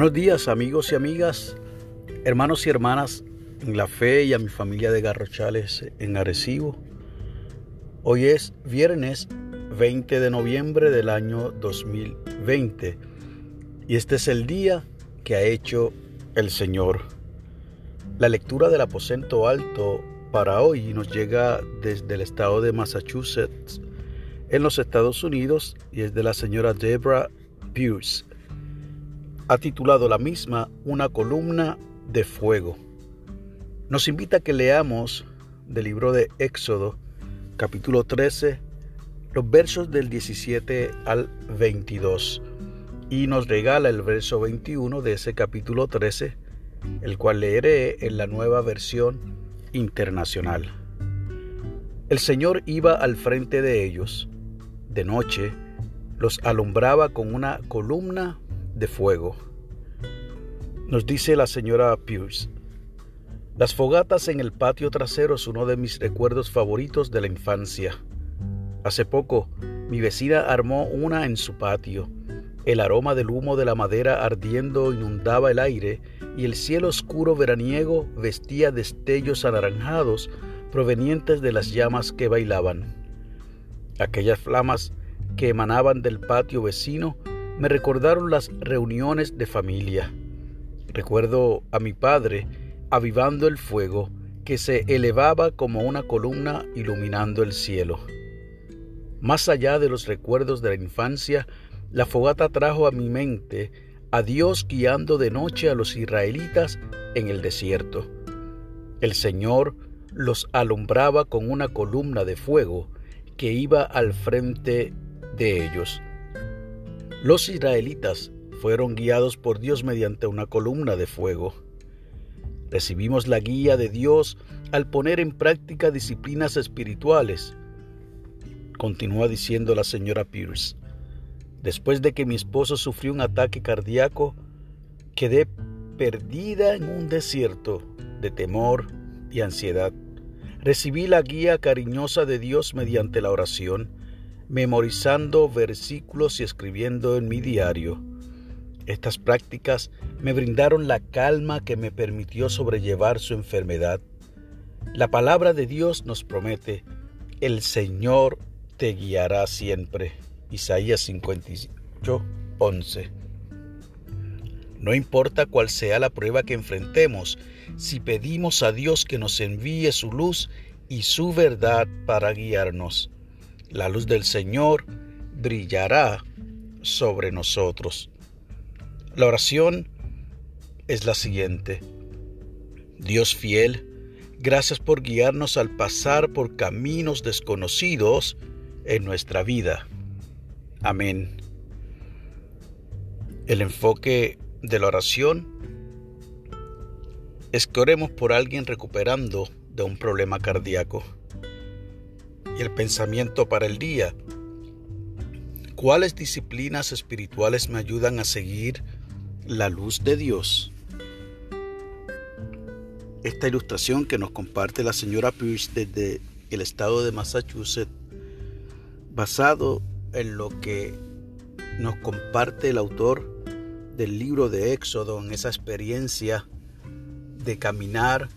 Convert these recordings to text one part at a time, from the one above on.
Buenos días amigos y amigas, hermanos y hermanas en la fe y a mi familia de Garrochales en Arecibo. Hoy es viernes 20 de noviembre del año 2020 y este es el día que ha hecho el Señor. La lectura del aposento alto para hoy nos llega desde el estado de Massachusetts en los Estados Unidos y es de la señora Deborah Pierce ha titulado la misma Una columna de fuego. Nos invita a que leamos del libro de Éxodo, capítulo 13, los versos del 17 al 22, y nos regala el verso 21 de ese capítulo 13, el cual leeré en la nueva versión internacional. El Señor iba al frente de ellos. De noche los alumbraba con una columna de fuego. Nos dice la señora Pierce. Las fogatas en el patio trasero es uno de mis recuerdos favoritos de la infancia. Hace poco, mi vecina armó una en su patio. El aroma del humo de la madera ardiendo inundaba el aire y el cielo oscuro veraniego vestía destellos anaranjados provenientes de las llamas que bailaban. Aquellas flamas que emanaban del patio vecino me recordaron las reuniones de familia. Recuerdo a mi padre avivando el fuego que se elevaba como una columna iluminando el cielo. Más allá de los recuerdos de la infancia, la fogata trajo a mi mente a Dios guiando de noche a los israelitas en el desierto. El Señor los alumbraba con una columna de fuego que iba al frente de ellos. Los israelitas fueron guiados por Dios mediante una columna de fuego. Recibimos la guía de Dios al poner en práctica disciplinas espirituales. Continúa diciendo la señora Pierce. Después de que mi esposo sufrió un ataque cardíaco, quedé perdida en un desierto de temor y ansiedad. Recibí la guía cariñosa de Dios mediante la oración memorizando versículos y escribiendo en mi diario. Estas prácticas me brindaron la calma que me permitió sobrellevar su enfermedad. La palabra de Dios nos promete, el Señor te guiará siempre. Isaías 58, 11. No importa cuál sea la prueba que enfrentemos, si pedimos a Dios que nos envíe su luz y su verdad para guiarnos la luz del Señor brillará sobre nosotros. La oración es la siguiente. Dios fiel, gracias por guiarnos al pasar por caminos desconocidos en nuestra vida. Amén. El enfoque de la oración es que oremos por alguien recuperando de un problema cardíaco el pensamiento para el día. ¿Cuáles disciplinas espirituales me ayudan a seguir la luz de Dios? Esta ilustración que nos comparte la señora Pierce desde el estado de Massachusetts, basado en lo que nos comparte el autor del libro de Éxodo, en esa experiencia de caminar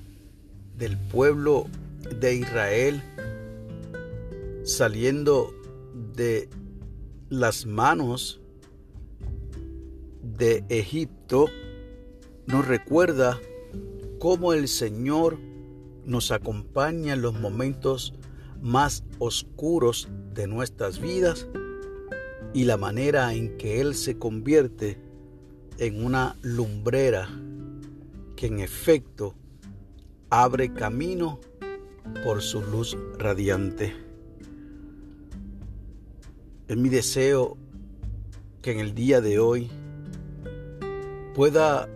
del pueblo de Israel saliendo de las manos de Egipto, nos recuerda cómo el Señor nos acompaña en los momentos más oscuros de nuestras vidas y la manera en que Él se convierte en una lumbrera que en efecto abre camino por su luz radiante. Es mi deseo que en el día de hoy pueda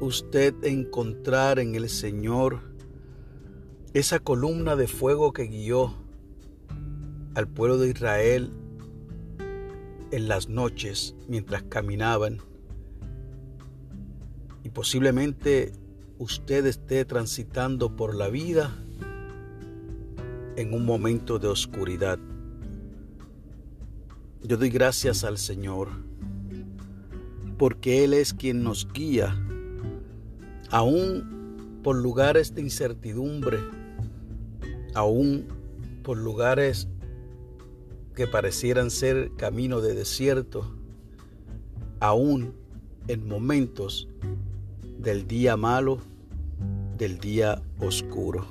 usted encontrar en el Señor esa columna de fuego que guió al pueblo de Israel en las noches mientras caminaban. Y posiblemente usted esté transitando por la vida en un momento de oscuridad. Yo doy gracias al Señor porque Él es quien nos guía, aún por lugares de incertidumbre, aún por lugares que parecieran ser camino de desierto, aún en momentos del día malo, del día oscuro.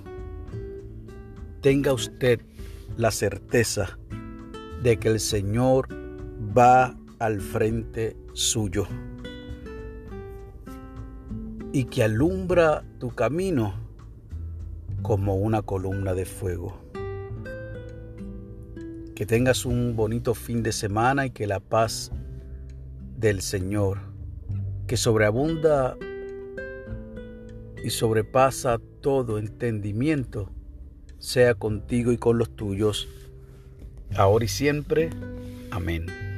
Tenga usted la certeza de que el Señor va al frente suyo y que alumbra tu camino como una columna de fuego. Que tengas un bonito fin de semana y que la paz del Señor, que sobreabunda y sobrepasa todo entendimiento, sea contigo y con los tuyos, ahora y siempre. Amén.